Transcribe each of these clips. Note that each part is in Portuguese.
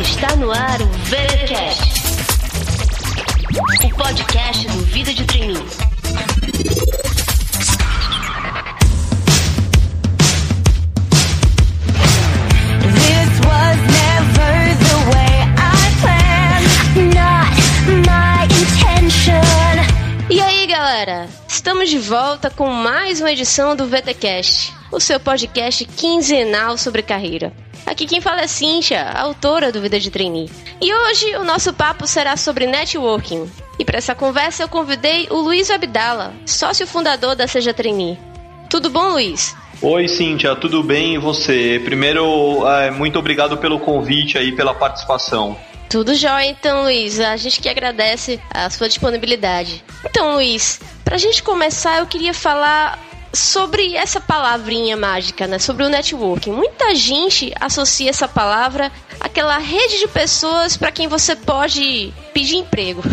Está no ar o VeraCast, o podcast do Vida de Treininho. De volta com mais uma edição do VTcast, o seu podcast quinzenal sobre carreira. Aqui quem fala é Cíntia, autora do Vida de Trainee. E hoje o nosso papo será sobre networking. E para essa conversa eu convidei o Luiz Abdala, sócio fundador da Seja Trainee. Tudo bom, Luiz? Oi, Cíntia, tudo bem e você? Primeiro, é, muito obrigado pelo convite aí, pela participação. Tudo jóia então, Luiz. A gente que agradece a sua disponibilidade. Então, Luiz, pra gente começar, eu queria falar sobre essa palavrinha mágica, né? Sobre o networking. Muita gente associa essa palavra àquela rede de pessoas para quem você pode pedir emprego.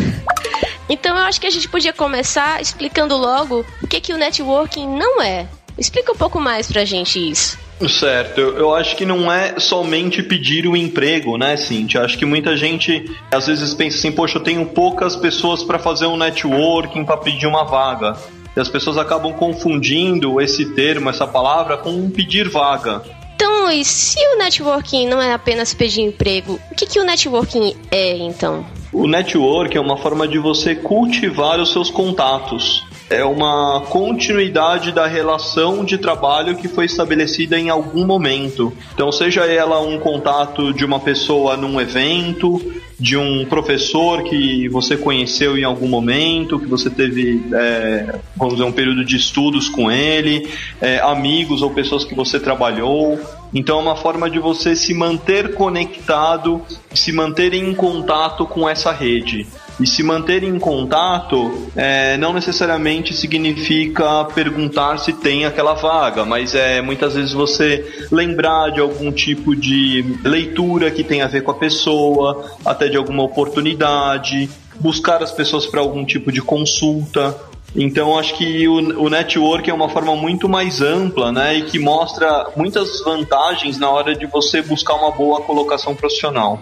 Então eu acho que a gente podia começar explicando logo o que, que o networking não é. Explica um pouco mais pra gente isso. Certo, eu, acho que não é somente pedir o emprego, né, Cintia? Acho que muita gente às vezes pensa assim, poxa, eu tenho poucas pessoas para fazer um networking para pedir uma vaga. E as pessoas acabam confundindo esse termo, essa palavra, com pedir vaga. Então, Luiz, se o networking não é apenas pedir emprego, o que, que o networking é então? O network é uma forma de você cultivar os seus contatos. É uma continuidade da relação de trabalho que foi estabelecida em algum momento. Então, seja ela um contato de uma pessoa num evento, de um professor que você conheceu em algum momento, que você teve, é, vamos dizer, um período de estudos com ele, é, amigos ou pessoas que você trabalhou. Então é uma forma de você se manter conectado, se manter em contato com essa rede. E se manter em contato é, não necessariamente significa perguntar se tem aquela vaga, mas é muitas vezes você lembrar de algum tipo de leitura que tem a ver com a pessoa, até de alguma oportunidade, buscar as pessoas para algum tipo de consulta. Então acho que o, o network é uma forma muito mais ampla, né, e que mostra muitas vantagens na hora de você buscar uma boa colocação profissional.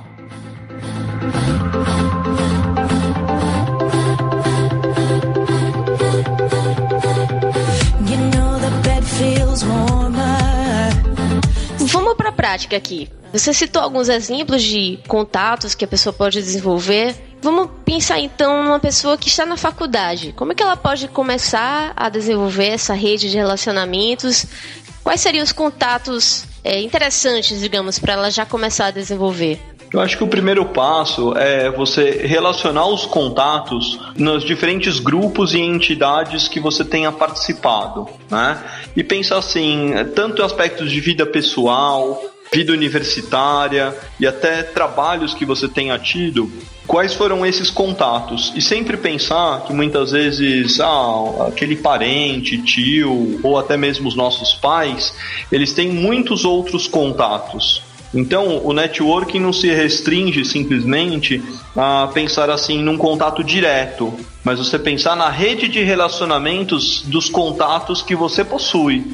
Prática aqui. Você citou alguns exemplos de contatos que a pessoa pode desenvolver. Vamos pensar então numa pessoa que está na faculdade. Como é que ela pode começar a desenvolver essa rede de relacionamentos? Quais seriam os contatos é, interessantes, digamos, para ela já começar a desenvolver? Eu acho que o primeiro passo é você relacionar os contatos nos diferentes grupos e entidades que você tenha participado, né? E pensar assim, tanto aspectos de vida pessoal, vida universitária e até trabalhos que você tenha tido, quais foram esses contatos? E sempre pensar que muitas vezes, ah, aquele parente, tio, ou até mesmo os nossos pais, eles têm muitos outros contatos. Então, o networking não se restringe simplesmente a pensar assim num contato direto, mas você pensar na rede de relacionamentos dos contatos que você possui.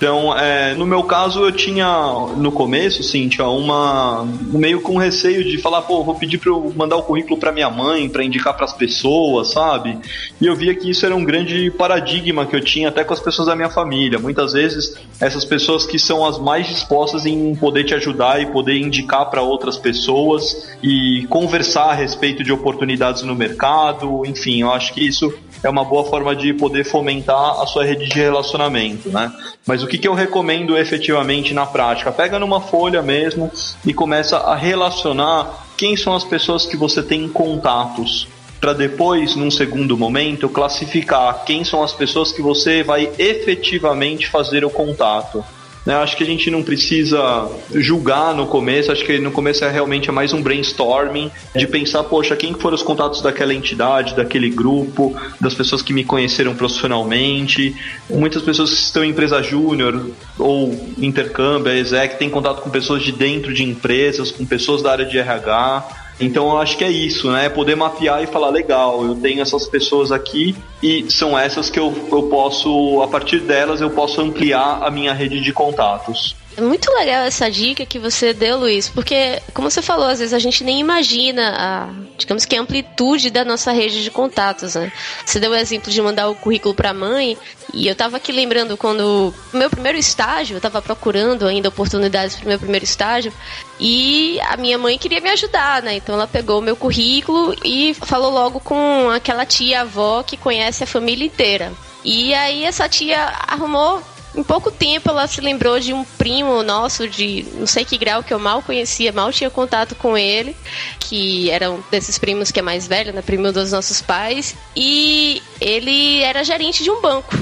Então, é, no meu caso, eu tinha no começo, Cintia, uma meio com receio de falar, pô, vou pedir para eu mandar o currículo para minha mãe, para indicar para as pessoas, sabe? E eu via que isso era um grande paradigma que eu tinha até com as pessoas da minha família. Muitas vezes, essas pessoas que são as mais dispostas em poder te ajudar e poder indicar para outras pessoas e conversar a respeito de oportunidades no mercado, enfim, eu acho que isso é uma boa forma de poder fomentar a sua rede de relacionamento, né? Mas o que, que eu recomendo efetivamente na prática? Pega numa folha mesmo e começa a relacionar quem são as pessoas que você tem contatos para depois, num segundo momento, classificar quem são as pessoas que você vai efetivamente fazer o contato. Né, acho que a gente não precisa julgar no começo, acho que no começo é realmente é mais um brainstorming de pensar, poxa, quem foram os contatos daquela entidade, daquele grupo, das pessoas que me conheceram profissionalmente, muitas pessoas que estão em empresa júnior ou intercâmbio, exec, têm contato com pessoas de dentro de empresas, com pessoas da área de RH. Então eu acho que é isso, né? Poder mapear e falar, legal, eu tenho essas pessoas aqui e são essas que eu, eu posso, a partir delas, eu posso ampliar a minha rede de contatos. É muito legal essa dica que você deu, Luiz, porque, como você falou, às vezes a gente nem imagina a, digamos que a amplitude da nossa rede de contatos, né? Você deu o exemplo de mandar o currículo para a mãe, e eu tava aqui lembrando quando meu primeiro estágio, eu tava procurando ainda oportunidades para o meu primeiro estágio, e a minha mãe queria me ajudar, né? Então ela pegou o meu currículo e falou logo com aquela tia avó que conhece a família inteira. E aí essa tia arrumou em pouco tempo ela se lembrou de um primo nosso de não sei que grau que eu mal conhecia, mal tinha contato com ele, que era um desses primos que é mais velho, né, primo dos nossos pais, e ele era gerente de um banco.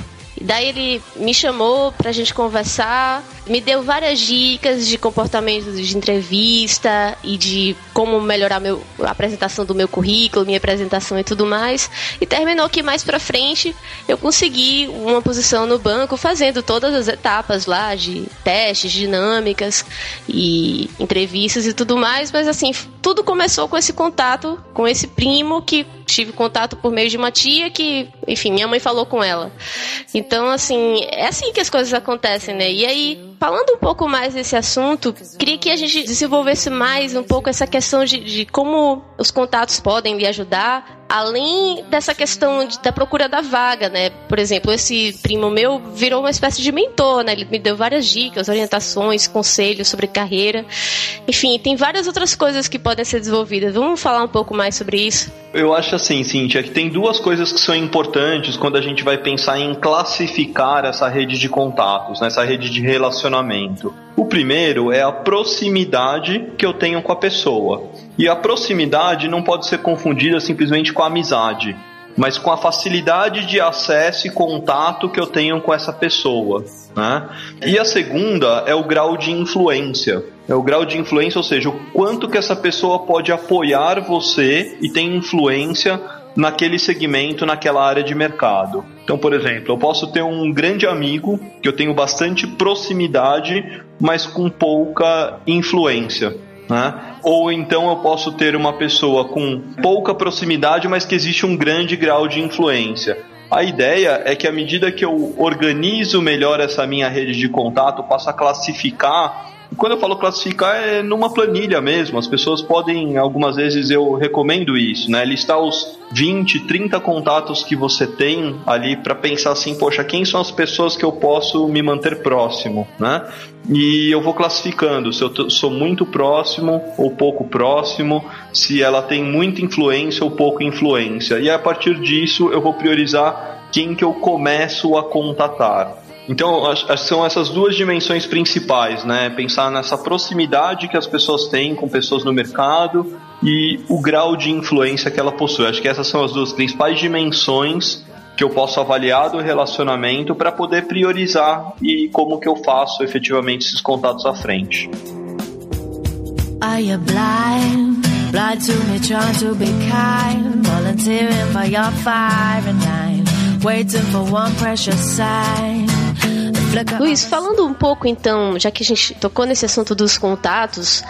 Daí ele me chamou pra gente conversar, me deu várias dicas de comportamento de entrevista e de como melhorar meu, a apresentação do meu currículo, minha apresentação e tudo mais. E terminou que mais pra frente eu consegui uma posição no banco fazendo todas as etapas lá de testes, dinâmicas e entrevistas e tudo mais. Mas assim, tudo começou com esse contato com esse primo que tive contato por meio de uma tia que, enfim, minha mãe falou com ela. Então, assim, é assim que as coisas acontecem, né? E aí, falando um pouco mais desse assunto, queria que a gente desenvolvesse mais um pouco essa questão de, de como os contatos podem lhe ajudar além dessa questão de, da procura da vaga, né? Por exemplo, esse primo meu virou uma espécie de mentor, né? Ele me deu várias dicas, orientações, conselhos sobre carreira. Enfim, tem várias outras coisas que podem ser desenvolvidas. Vamos falar um pouco mais sobre isso? Eu acho assim, Cintia, que tem duas coisas que são importantes quando a gente vai pensar em classificar essa rede de contatos, né? essa rede de relacionamento. O primeiro é a proximidade que eu tenho com a pessoa. E a proximidade não pode ser confundida simplesmente com a amizade, mas com a facilidade de acesso e contato que eu tenho com essa pessoa. Né? E a segunda é o grau de influência. É o grau de influência, ou seja, o quanto que essa pessoa pode apoiar você e tem influência naquele segmento, naquela área de mercado. Então, por exemplo, eu posso ter um grande amigo que eu tenho bastante proximidade, mas com pouca influência. Né? Ou então eu posso ter uma pessoa com pouca proximidade, mas que existe um grande grau de influência. A ideia é que à medida que eu organizo melhor essa minha rede de contato, passo a classificar quando eu falo classificar é numa planilha mesmo. As pessoas podem, algumas vezes eu recomendo isso, né? Listar os 20, 30 contatos que você tem ali para pensar assim, poxa, quem são as pessoas que eu posso me manter próximo, né? E eu vou classificando se eu sou muito próximo ou pouco próximo, se ela tem muita influência ou pouca influência. E a partir disso eu vou priorizar quem que eu começo a contatar. Então, são essas duas dimensões principais, né? Pensar nessa proximidade que as pessoas têm com pessoas no mercado e o grau de influência que ela possui. Acho que essas são as duas principais dimensões que eu posso avaliar do relacionamento para poder priorizar e como que eu faço efetivamente esses contatos à frente. Are you blind? Blind to me, trying to be kind. Volunteering for your and nine. Waiting for one precious sign. Luiz, falando um pouco então, já que a gente tocou nesse assunto dos contatos,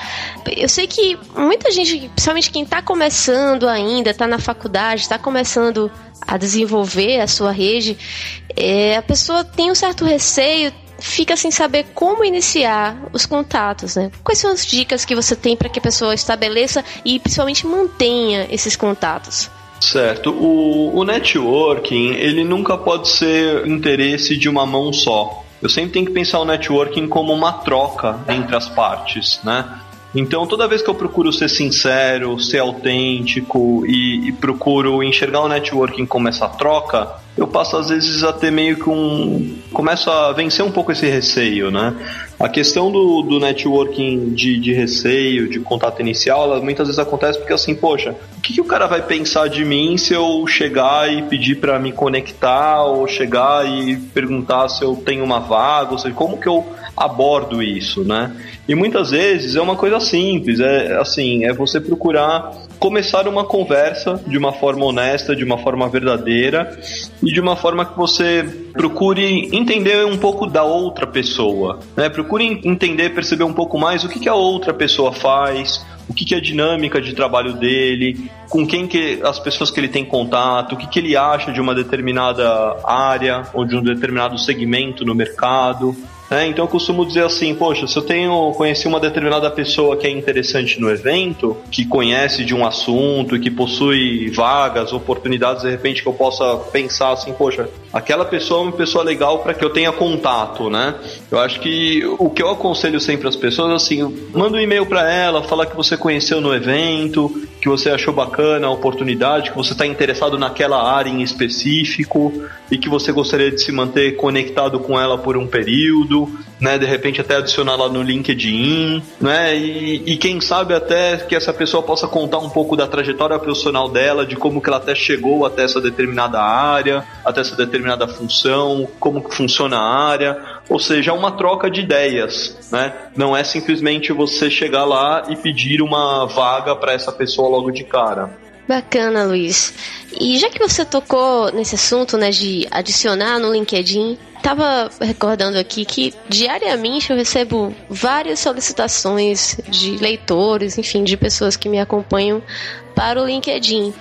eu sei que muita gente, principalmente quem está começando ainda, está na faculdade, está começando a desenvolver a sua rede, é, a pessoa tem um certo receio, fica sem saber como iniciar os contatos, né? Quais são as dicas que você tem para que a pessoa estabeleça e principalmente mantenha esses contatos? Certo. O, o networking, ele nunca pode ser interesse de uma mão só. Eu sempre tenho que pensar o networking como uma troca entre as partes, né? Então, toda vez que eu procuro ser sincero, ser autêntico e, e, procuro enxergar o networking como essa troca, eu passo às vezes a ter meio que um. começo a vencer um pouco esse receio, né? A questão do, do networking de, de receio, de contato inicial, ela muitas vezes acontece porque assim, poxa, o que, que o cara vai pensar de mim se eu chegar e pedir para me conectar, ou chegar e perguntar se eu tenho uma vaga, ou seja, como que eu abordo isso, né? E muitas vezes é uma coisa simples, é assim, é você procurar começar uma conversa de uma forma honesta, de uma forma verdadeira e de uma forma que você procure entender um pouco da outra pessoa, né? Procure entender, perceber um pouco mais o que, que a outra pessoa faz, o que, que é a dinâmica de trabalho dele, com quem que as pessoas que ele tem contato, o que, que ele acha de uma determinada área ou de um determinado segmento no mercado. É, então eu costumo dizer assim, poxa, se eu tenho conheci uma determinada pessoa que é interessante no evento, que conhece de um assunto e que possui vagas, oportunidades de repente que eu possa pensar assim, poxa, aquela pessoa é uma pessoa legal para que eu tenha contato, né? Eu acho que o que eu aconselho sempre às pessoas assim, manda um e-mail para ela, fala que você conheceu no evento, que você achou bacana a oportunidade, que você está interessado naquela área em específico e que você gostaria de se manter conectado com ela por um período né? De repente até adicionar lá no LinkedIn, né? E, e quem sabe até que essa pessoa possa contar um pouco da trajetória profissional dela, de como que ela até chegou até essa determinada área, até essa determinada função, como que funciona a área, ou seja, uma troca de ideias, né? Não é simplesmente você chegar lá e pedir uma vaga para essa pessoa logo de cara. Bacana, Luiz. E já que você tocou nesse assunto, né, de adicionar no LinkedIn, tava recordando aqui que diariamente eu recebo várias solicitações de leitores, enfim, de pessoas que me acompanham para o LinkedIn.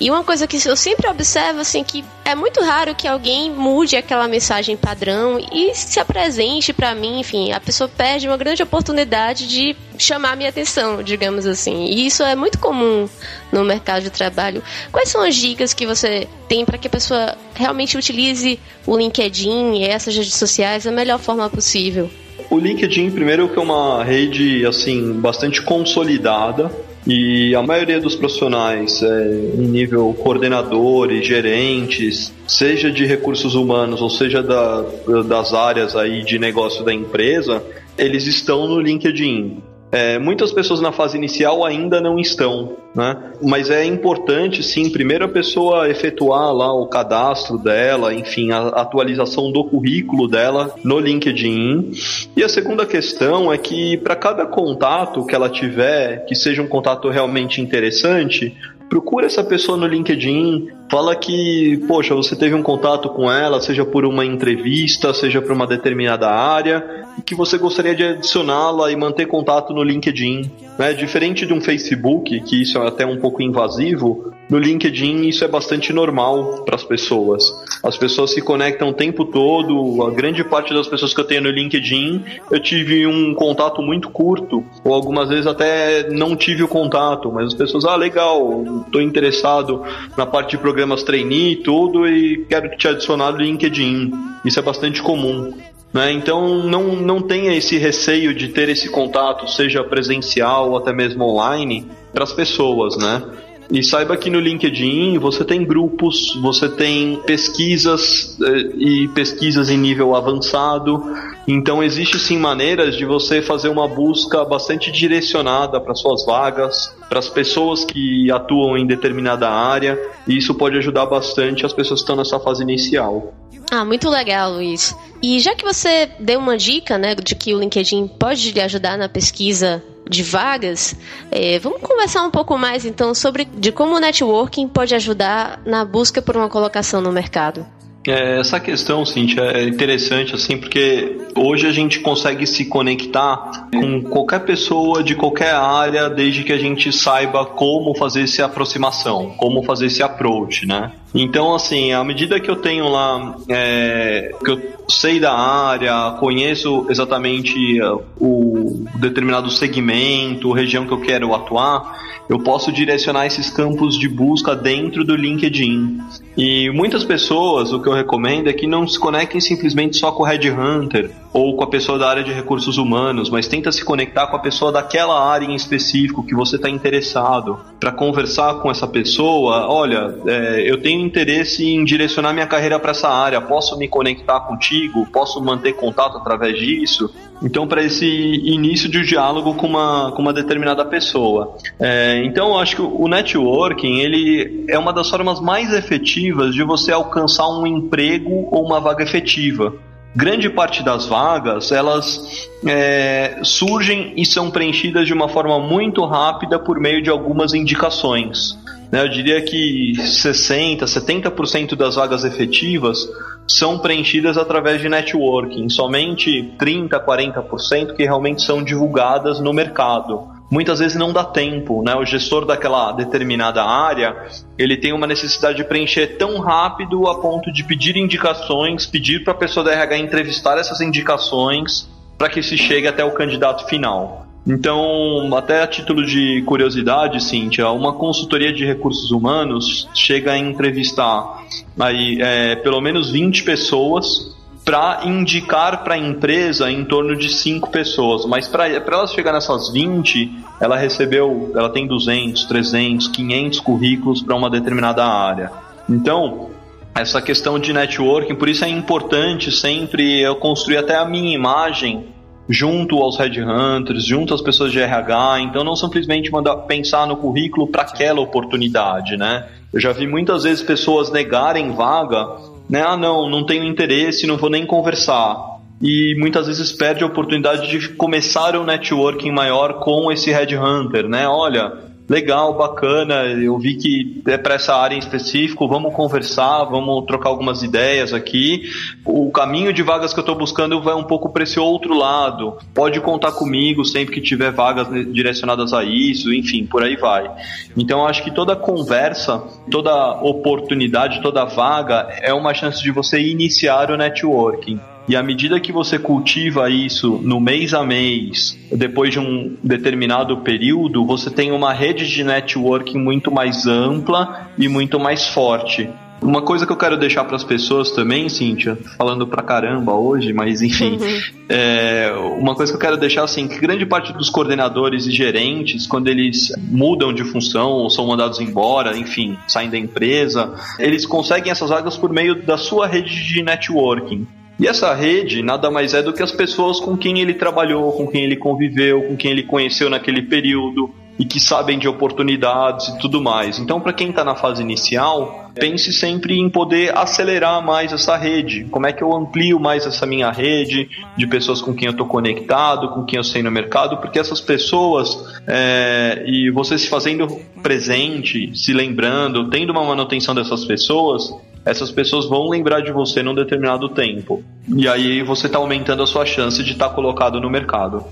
E uma coisa que eu sempre observo, assim, que é muito raro que alguém mude aquela mensagem padrão e se apresente para mim, enfim, a pessoa perde uma grande oportunidade de chamar minha atenção, digamos assim. E isso é muito comum no mercado de trabalho. Quais são as dicas que você tem para que a pessoa realmente utilize o LinkedIn e essas redes sociais da melhor forma possível? O LinkedIn, primeiro, que é uma rede assim bastante consolidada e a maioria dos profissionais é, em nível coordenadores, gerentes, seja de recursos humanos ou seja da, das áreas aí de negócio da empresa, eles estão no LinkedIn. É, muitas pessoas na fase inicial ainda não estão, né? Mas é importante, sim, primeiro a pessoa efetuar lá o cadastro dela, enfim, a atualização do currículo dela no LinkedIn. E a segunda questão é que para cada contato que ela tiver, que seja um contato realmente interessante, procura essa pessoa no LinkedIn, fala que, poxa, você teve um contato com ela, seja por uma entrevista, seja por uma determinada área, e que você gostaria de adicioná-la e manter contato no LinkedIn. Né? Diferente de um Facebook, que isso é até um pouco invasivo, no LinkedIn isso é bastante normal para as pessoas. As pessoas se conectam o tempo todo, a grande parte das pessoas que eu tenho no LinkedIn, eu tive um contato muito curto, ou algumas vezes até não tive o contato, mas as pessoas, ah, legal, estou interessado na parte de programas trainee e tudo e quero te adicionar no LinkedIn. Isso é bastante comum. Né? Então não, não tenha esse receio de ter esse contato, seja presencial ou até mesmo online, para as pessoas, né? E saiba que no LinkedIn você tem grupos, você tem pesquisas eh, e pesquisas em nível avançado. Então existe sim maneiras de você fazer uma busca bastante direcionada para suas vagas, para as pessoas que atuam em determinada área, e isso pode ajudar bastante as pessoas que estão nessa fase inicial. Ah, muito legal, Luiz. E já que você deu uma dica, né, de que o LinkedIn pode lhe ajudar na pesquisa de vagas, é, vamos conversar um pouco mais então sobre de como o networking pode ajudar na busca por uma colocação no mercado. É, essa questão, Cintia, é interessante assim, porque hoje a gente consegue se conectar com qualquer pessoa de qualquer área, desde que a gente saiba como fazer essa aproximação, como fazer esse approach, né? Então, assim, à medida que eu tenho lá, é, que eu sei da área, conheço exatamente uh, o determinado segmento, região que eu quero atuar, eu posso direcionar esses campos de busca dentro do LinkedIn. E muitas pessoas, o que eu recomendo é que não se conectem simplesmente só com o Red Hunter ou com a pessoa da área de recursos humanos, mas tenta se conectar com a pessoa daquela área em específico que você está interessado, para conversar com essa pessoa. Olha, é, eu tenho interesse em direcionar minha carreira para essa área, posso me conectar contigo, posso manter contato através disso. Então, para esse início de um diálogo com uma, com uma determinada pessoa. É, então, eu acho que o networking ele é uma das formas mais efetivas de você alcançar um emprego ou uma vaga efetiva. Grande parte das vagas elas é, surgem e são preenchidas de uma forma muito rápida por meio de algumas indicações. Né? Eu diria que 60%, 70% das vagas efetivas são preenchidas através de networking, somente 30%, 40% que realmente são divulgadas no mercado. muitas vezes não dá tempo, né? O gestor daquela determinada área, ele tem uma necessidade de preencher tão rápido a ponto de pedir indicações, pedir para a pessoa da RH entrevistar essas indicações para que se chegue até o candidato final. Então, até a título de curiosidade, Cíntia, uma consultoria de recursos humanos chega a entrevistar aí, é, pelo menos 20 pessoas para indicar para a empresa em torno de 5 pessoas, mas para ela chegar nessas 20, ela recebeu, ela tem 200, 300, 500 currículos para uma determinada área. Então, essa questão de networking, por isso é importante sempre eu construir até a minha imagem junto aos headhunters, junto às pessoas de RH, então não simplesmente mandar pensar no currículo para aquela oportunidade, né? Eu já vi muitas vezes pessoas negarem vaga né? Ah, não, não tenho interesse, não vou nem conversar. E muitas vezes perde a oportunidade de começar um networking maior com esse headhunter, né? Olha, legal, bacana, eu vi que é para essa área em específico, vamos conversar, vamos trocar algumas ideias aqui. O caminho de vagas que eu estou buscando vai um pouco para esse outro lado. Pode contar comigo sempre que tiver vagas direcionadas a isso, enfim, por aí vai. Então acho que toda conversa, toda oportunidade, toda vaga é uma chance de você iniciar o networking. E à medida que você cultiva isso no mês a mês, depois de um determinado período, você tem uma rede de networking muito mais ampla e muito mais forte. Uma coisa que eu quero deixar para as pessoas também, Cíntia, falando pra caramba hoje, mas enfim, uhum. é, uma coisa que eu quero deixar assim, que grande parte dos coordenadores e gerentes, quando eles mudam de função ou são mandados embora, enfim, saem da empresa, eles conseguem essas vagas por meio da sua rede de networking. E essa rede nada mais é do que as pessoas com quem ele trabalhou, com quem ele conviveu, com quem ele conheceu naquele período e que sabem de oportunidades e tudo mais. Então, para quem está na fase inicial, pense sempre em poder acelerar mais essa rede. Como é que eu amplio mais essa minha rede de pessoas com quem eu estou conectado, com quem eu sei no mercado, porque essas pessoas é, e você se fazendo presente, se lembrando, tendo uma manutenção dessas pessoas, essas pessoas vão lembrar de você num determinado tempo. E aí você está aumentando a sua chance de estar tá colocado no mercado.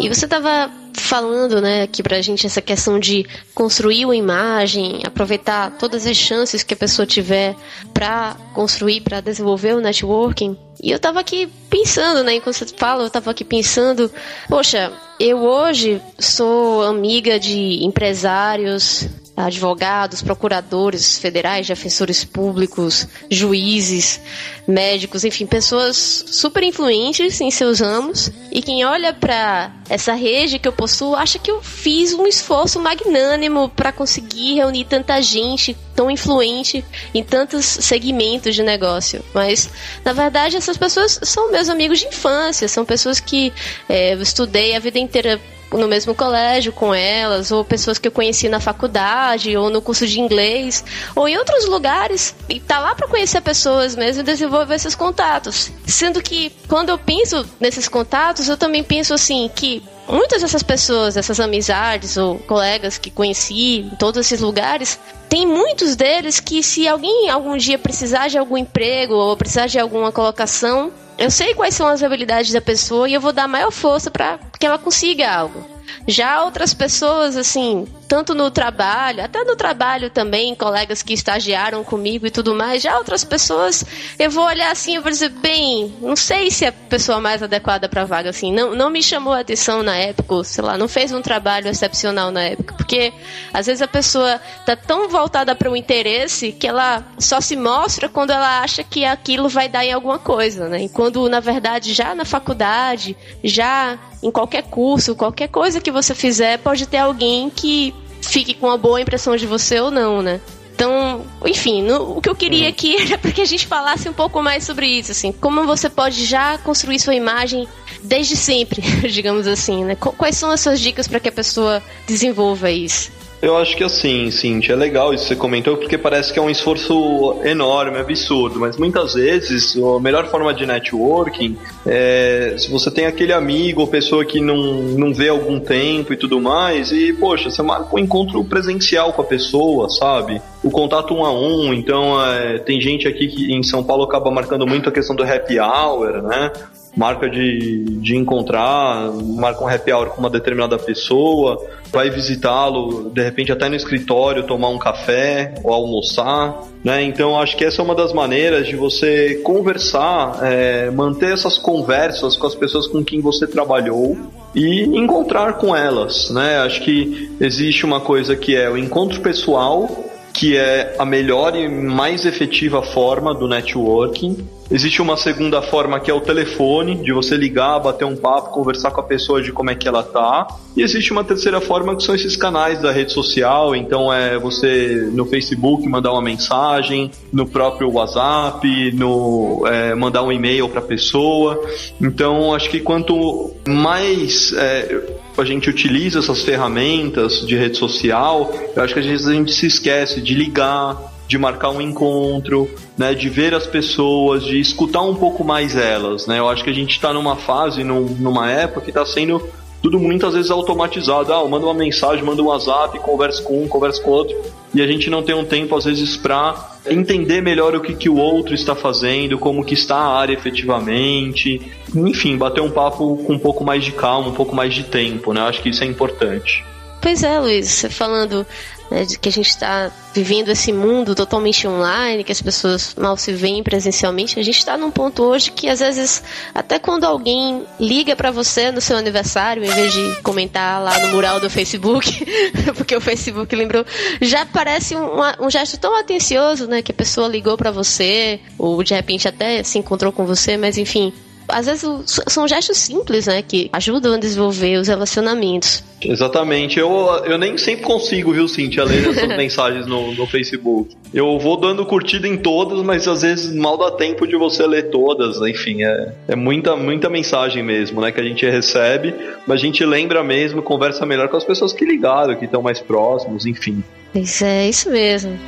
E você estava falando, né, aqui pra gente essa questão de construir uma imagem, aproveitar todas as chances que a pessoa tiver para construir, para desenvolver o networking. E eu tava aqui pensando, né, enquanto você fala, eu tava aqui pensando, poxa, eu hoje sou amiga de empresários, advogados, procuradores federais, defensores públicos, juízes, médicos, enfim, pessoas super influentes em seus ramos. E quem olha para essa rede que eu possuo acha que eu fiz um esforço magnânimo para conseguir reunir tanta gente tão influente em tantos segmentos de negócio. Mas, na verdade, essas pessoas são meus amigos de infância, são pessoas que é, eu estudei a vida inteira no mesmo colégio com elas, ou pessoas que eu conheci na faculdade, ou no curso de inglês, ou em outros lugares, e tá lá para conhecer pessoas mesmo e desenvolver esses contatos. Sendo que quando eu penso nesses contatos, eu também penso assim que muitas dessas pessoas, essas amizades ou colegas que conheci em todos esses lugares, tem muitos deles que se alguém algum dia precisar de algum emprego ou precisar de alguma colocação, eu sei quais são as habilidades da pessoa e eu vou dar maior força para que ela consiga algo. Já outras pessoas, assim, tanto no trabalho, até no trabalho também, colegas que estagiaram comigo e tudo mais, já outras pessoas, eu vou olhar assim e vou dizer, bem, não sei se é a pessoa mais adequada para vaga, assim, não, não me chamou a atenção na época, ou, sei lá, não fez um trabalho excepcional na época, porque às vezes a pessoa tá tão voltada para o interesse que ela só se mostra quando ela acha que aquilo vai dar em alguma coisa, né? E quando, na verdade, já na faculdade, já em qualquer curso, qualquer coisa que você fizer, pode ter alguém que fique com uma boa impressão de você ou não, né? Então, enfim, no, o que eu queria aqui era para que a gente falasse um pouco mais sobre isso, assim, como você pode já construir sua imagem desde sempre, digamos assim, né? Quais são as suas dicas para que a pessoa desenvolva isso? Eu acho que assim, Cintia, é legal isso que você comentou, porque parece que é um esforço enorme, absurdo, mas muitas vezes a melhor forma de networking é se você tem aquele amigo ou pessoa que não, não vê algum tempo e tudo mais, e poxa, você marca um encontro presencial com a pessoa, sabe? O contato um a um, então é, tem gente aqui que em São Paulo acaba marcando muito a questão do happy hour, né? Marca de, de encontrar, marca um happy hour com uma determinada pessoa, vai visitá-lo, de repente até no escritório, tomar um café ou almoçar, né? Então acho que essa é uma das maneiras de você conversar, é, manter essas conversas com as pessoas com quem você trabalhou e encontrar com elas, né? Acho que existe uma coisa que é o encontro pessoal, que é a melhor e mais efetiva forma do networking Existe uma segunda forma que é o telefone, de você ligar, bater um papo, conversar com a pessoa de como é que ela tá. E existe uma terceira forma que são esses canais da rede social, então é você no Facebook mandar uma mensagem, no próprio WhatsApp, no é, mandar um e-mail para a pessoa. Então acho que quanto mais é, a gente utiliza essas ferramentas de rede social, eu acho que às vezes a gente se esquece de ligar, de marcar um encontro, né, de ver as pessoas, de escutar um pouco mais elas, né? Eu acho que a gente está numa fase, num, numa época que está sendo tudo muitas vezes automatizado. Ah, manda uma mensagem, manda um WhatsApp, conversa com um, conversa com outro, e a gente não tem um tempo às vezes para entender melhor o que, que o outro está fazendo, como que está a área efetivamente, enfim, bater um papo com um pouco mais de calma, um pouco mais de tempo, né? Eu acho que isso é importante. Pois é, Luiz, você falando né, de que a gente está vivendo esse mundo totalmente online, que as pessoas mal se veem presencialmente, a gente está num ponto hoje que às vezes, até quando alguém liga para você no seu aniversário, em vez de comentar lá no mural do Facebook, porque o Facebook lembrou, já parece um, um gesto tão atencioso, né, que a pessoa ligou para você, ou de repente até se encontrou com você, mas enfim, às vezes são gestos simples, né, que ajudam a desenvolver os relacionamentos. Exatamente. Eu, eu nem sempre consigo, viu, Cintia, ler essas mensagens no, no Facebook. Eu vou dando curtida em todas, mas às vezes mal dá tempo de você ler todas. Enfim, é, é muita, muita mensagem mesmo, né, que a gente recebe, mas a gente lembra mesmo, conversa melhor com as pessoas que ligaram, que estão mais próximos, enfim. Isso é isso mesmo.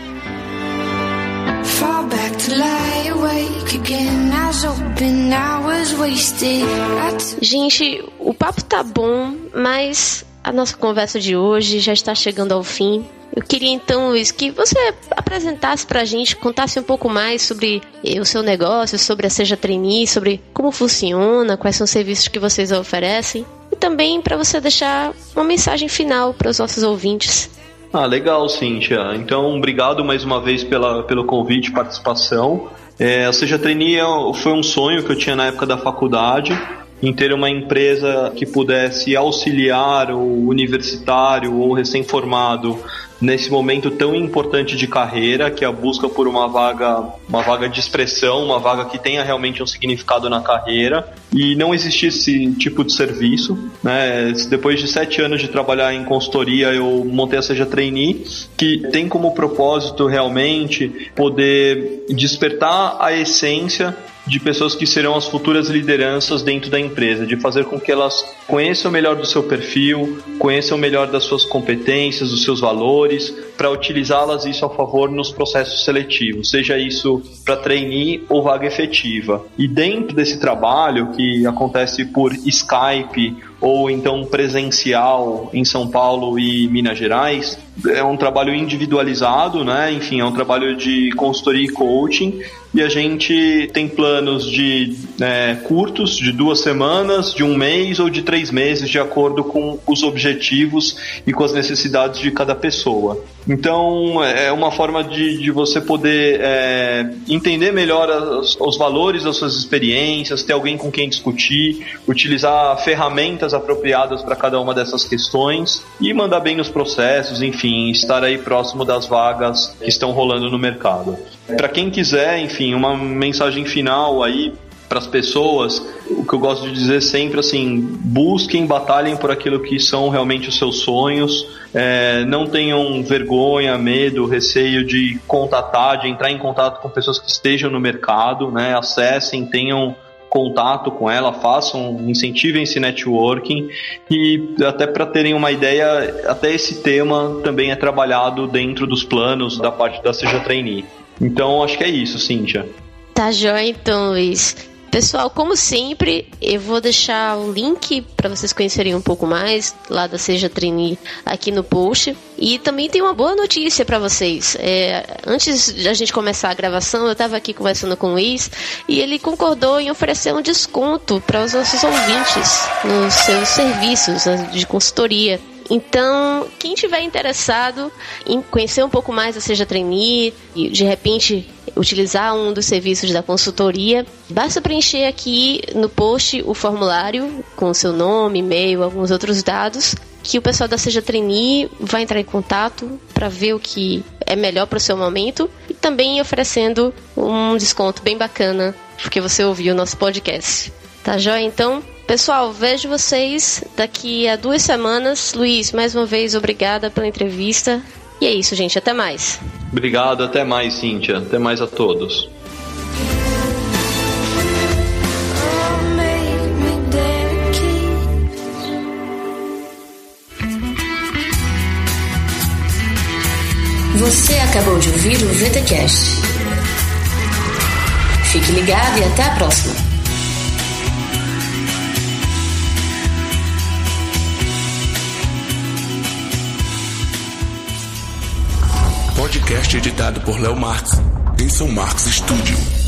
Gente, o papo tá bom, mas a nossa conversa de hoje já está chegando ao fim. Eu queria então, Luiz, que você apresentasse pra gente, contasse um pouco mais sobre eh, o seu negócio, sobre a Seja Trainee, sobre como funciona, quais são os serviços que vocês oferecem. E também para você deixar uma mensagem final para os nossos ouvintes. Ah, legal, Cíntia. Então, obrigado mais uma vez pela, pelo convite participação. É, a Seja Trainee é- foi um sonho que eu tinha na época da faculdade, em ter uma empresa que pudesse auxiliar o universitário ou recém-formado nesse momento tão importante de carreira, que é a busca por uma vaga, uma vaga de expressão, uma vaga que tenha realmente um significado na carreira, e não existia esse tipo de serviço. Né? Depois de sete anos de trabalhar em consultoria, eu montei a Seja Trainee, que tem como propósito realmente poder despertar a essência de pessoas que serão as futuras lideranças dentro da empresa, de fazer com que elas conheçam melhor do seu perfil, conheçam melhor das suas competências, dos seus valores, para utilizá-las isso a favor nos processos seletivos, seja isso para trainee ou vaga efetiva. E dentro desse trabalho que acontece por Skype ou então presencial em São Paulo e Minas Gerais, é um trabalho individualizado, né? Enfim, é um trabalho de consultoria e coaching. E a gente tem planos de é, curtos, de duas semanas, de um mês ou de três meses, de acordo com os objetivos e com as necessidades de cada pessoa. Então, é uma forma de, de você poder é, entender melhor as- os valores das suas experiências, ter alguém com quem discutir, utilizar ferramentas apropriadas para cada uma dessas questões e mandar bem nos processos, enfim, estar aí próximo das vagas que estão rolando no mercado. Para quem quiser, enfim, uma mensagem final aí para as pessoas, o que eu gosto de dizer sempre assim, busquem, batalhem por aquilo que são realmente os seus sonhos, é, não tenham vergonha, medo, receio de contatar, de entrar em contato com pessoas que estejam no mercado, né? Acessem, tenham contato com ela, façam, incentivem esse networking e até para terem uma ideia, até esse tema também é trabalhado dentro dos planos da parte da Seja Trainee. Então acho que é isso, Cíntia. Tá joia então, Luiz. Pessoal, como sempre, eu vou deixar o link para vocês conhecerem um pouco mais lá da Seja Trainee aqui no post. E também tem uma boa notícia para vocês. É, antes de a gente começar a gravação, eu estava aqui conversando com o Luiz e ele concordou em oferecer um desconto para os nossos ouvintes nos seus serviços de consultoria. Então, quem tiver interessado em conhecer um pouco mais da Seja Trainee e de repente utilizar um dos serviços da consultoria, basta preencher aqui no post o formulário com seu nome, e-mail, alguns outros dados que o pessoal da Seja Trainee vai entrar em contato para ver o que é melhor para o seu momento e também oferecendo um desconto bem bacana porque você ouviu o nosso podcast. Tá joia? Então, Pessoal, vejo vocês daqui a duas semanas. Luiz, mais uma vez, obrigada pela entrevista. E é isso, gente. Até mais. Obrigado, até mais, Cíntia. Até mais a todos. Você acabou de ouvir o VTCast. Fique ligado e até a próxima. Podcast editado por Léo Marx, em São Marcos Studio.